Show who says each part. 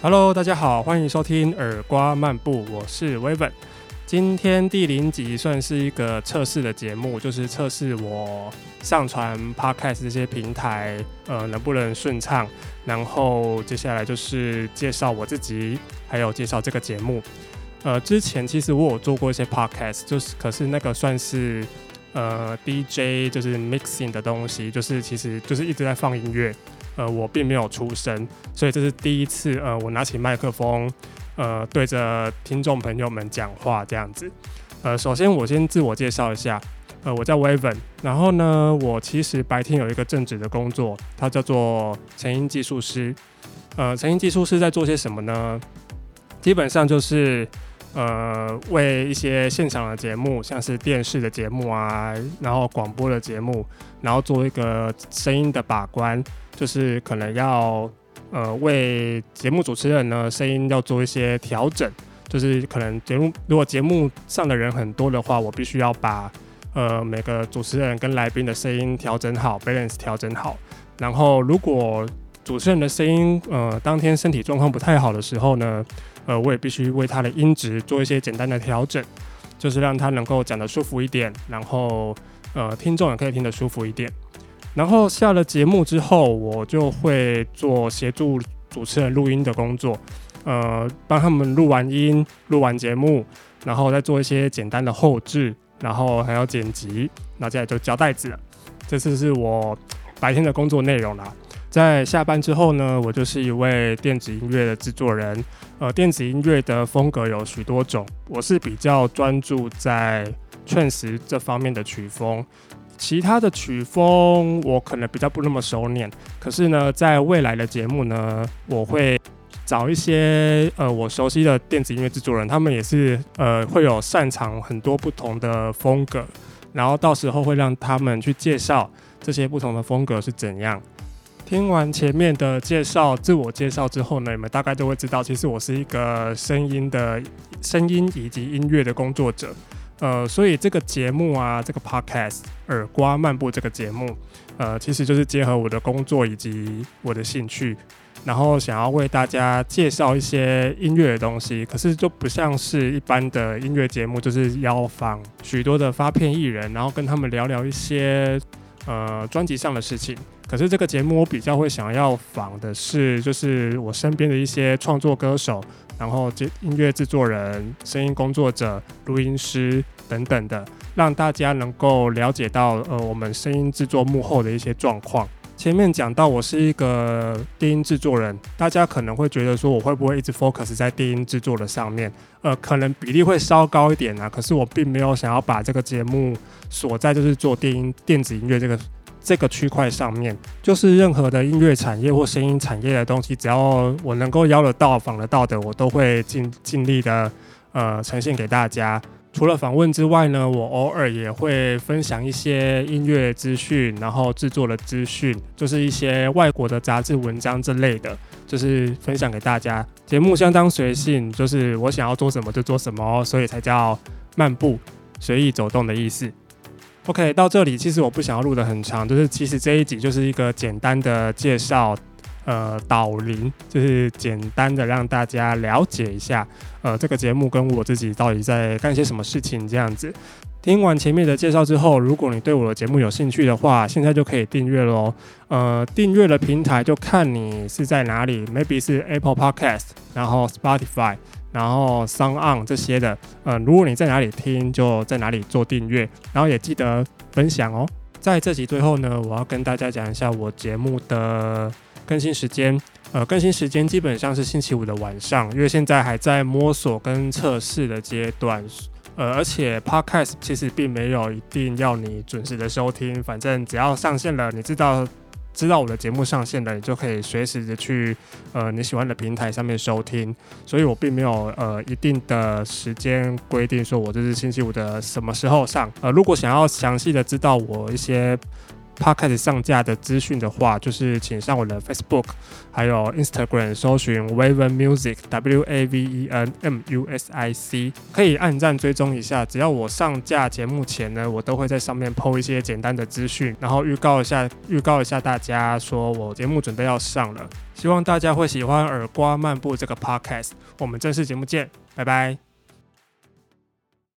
Speaker 1: Hello，大家好，欢迎收听耳瓜漫步，我是威本。今天第零集算是一个测试的节目，就是测试我上传 Podcast 这些平台，呃，能不能顺畅。然后接下来就是介绍我自己，还有介绍这个节目。呃，之前其实我有做过一些 Podcast，就是可是那个算是呃 DJ，就是 mixing 的东西，就是其实就是一直在放音乐。呃，我并没有出声，所以这是第一次，呃，我拿起麦克风。呃，对着听众朋友们讲话这样子。呃，首先我先自我介绍一下，呃，我叫 Waven，然后呢，我其实白天有一个正职的工作，它叫做成音技术师。呃，成音技术师在做些什么呢？基本上就是呃，为一些现场的节目，像是电视的节目啊，然后广播的节目，然后做一个声音的把关，就是可能要。呃，为节目主持人呢，声音要做一些调整，就是可能节目如果节目上的人很多的话，我必须要把呃每个主持人跟来宾的声音调整好，balance 调整好。然后如果主持人的声音呃当天身体状况不太好的时候呢，呃我也必须为他的音质做一些简单的调整，就是让他能够讲得舒服一点，然后呃听众也可以听得舒服一点。然后下了节目之后，我就会做协助主持人录音的工作，呃，帮他们录完音、录完节目，然后再做一些简单的后置，然后还要剪辑，那接下来就交袋子了。这次是我白天的工作内容啦。在下班之后呢，我就是一位电子音乐的制作人。呃，电子音乐的风格有许多种，我是比较专注在劝时这方面的曲风。其他的曲风我可能比较不那么熟练，可是呢，在未来的节目呢，我会找一些呃我熟悉的电子音乐制作人，他们也是呃会有擅长很多不同的风格，然后到时候会让他们去介绍这些不同的风格是怎样。听完前面的介绍、自我介绍之后呢，你们大概都会知道，其实我是一个声音的声音以及音乐的工作者。呃，所以这个节目啊，这个 podcast 耳瓜漫步这个节目，呃，其实就是结合我的工作以及我的兴趣，然后想要为大家介绍一些音乐的东西。可是就不像是一般的音乐节目，就是邀访许多的发片艺人，然后跟他们聊聊一些呃专辑上的事情。可是这个节目我比较会想要访的是，就是我身边的一些创作歌手。然后，这音乐制作人、声音工作者、录音师等等的，让大家能够了解到，呃，我们声音制作幕后的一些状况。前面讲到我是一个电音制作人，大家可能会觉得说，我会不会一直 focus 在电音制作的上面？呃，可能比例会稍高一点啊。可是我并没有想要把这个节目所在就是做电音、电子音乐这个。这个区块上面，就是任何的音乐产业或声音产业的东西，只要我能够邀得到、访得到的，我都会尽尽力的呃呈现给大家。除了访问之外呢，我偶尔也会分享一些音乐资讯，然后制作的资讯，就是一些外国的杂志文章之类的，就是分享给大家。节目相当随性，就是我想要做什么就做什么，所以才叫漫步随意走动的意思。OK，到这里其实我不想要录的很长，就是其实这一集就是一个简单的介绍，呃，导聆，就是简单的让大家了解一下，呃，这个节目跟我自己到底在干些什么事情这样子。听完前面的介绍之后，如果你对我的节目有兴趣的话，现在就可以订阅喽。呃，订阅的平台就看你是在哪里，maybe 是 Apple Podcast，然后 Spotify。然后商岸这些的，呃，如果你在哪里听，就在哪里做订阅，然后也记得分享哦。在这集最后呢，我要跟大家讲一下我节目的更新时间，呃，更新时间基本上是星期五的晚上，因为现在还在摸索跟测试的阶段，呃，而且 Podcast 其实并没有一定要你准时的收听，反正只要上线了，你知道。知道我的节目上线了，你就可以随时的去呃你喜欢的平台上面收听，所以我并没有呃一定的时间规定说我这是星期五的什么时候上。呃，如果想要详细的知道我一些 podcast 上架的资讯的话，就是请上我的 Facebook，还有 Instagram 搜寻 Waven Music W A V E N M U S I C，可以按赞追踪一下。只要我上架节目前呢，我都会在上面 PO 一些简单的资讯，然后预告一下，预告一下大家说我节目准备要上了。希望大家会喜欢耳瓜漫步这个 podcast。我们正式节目见，拜拜。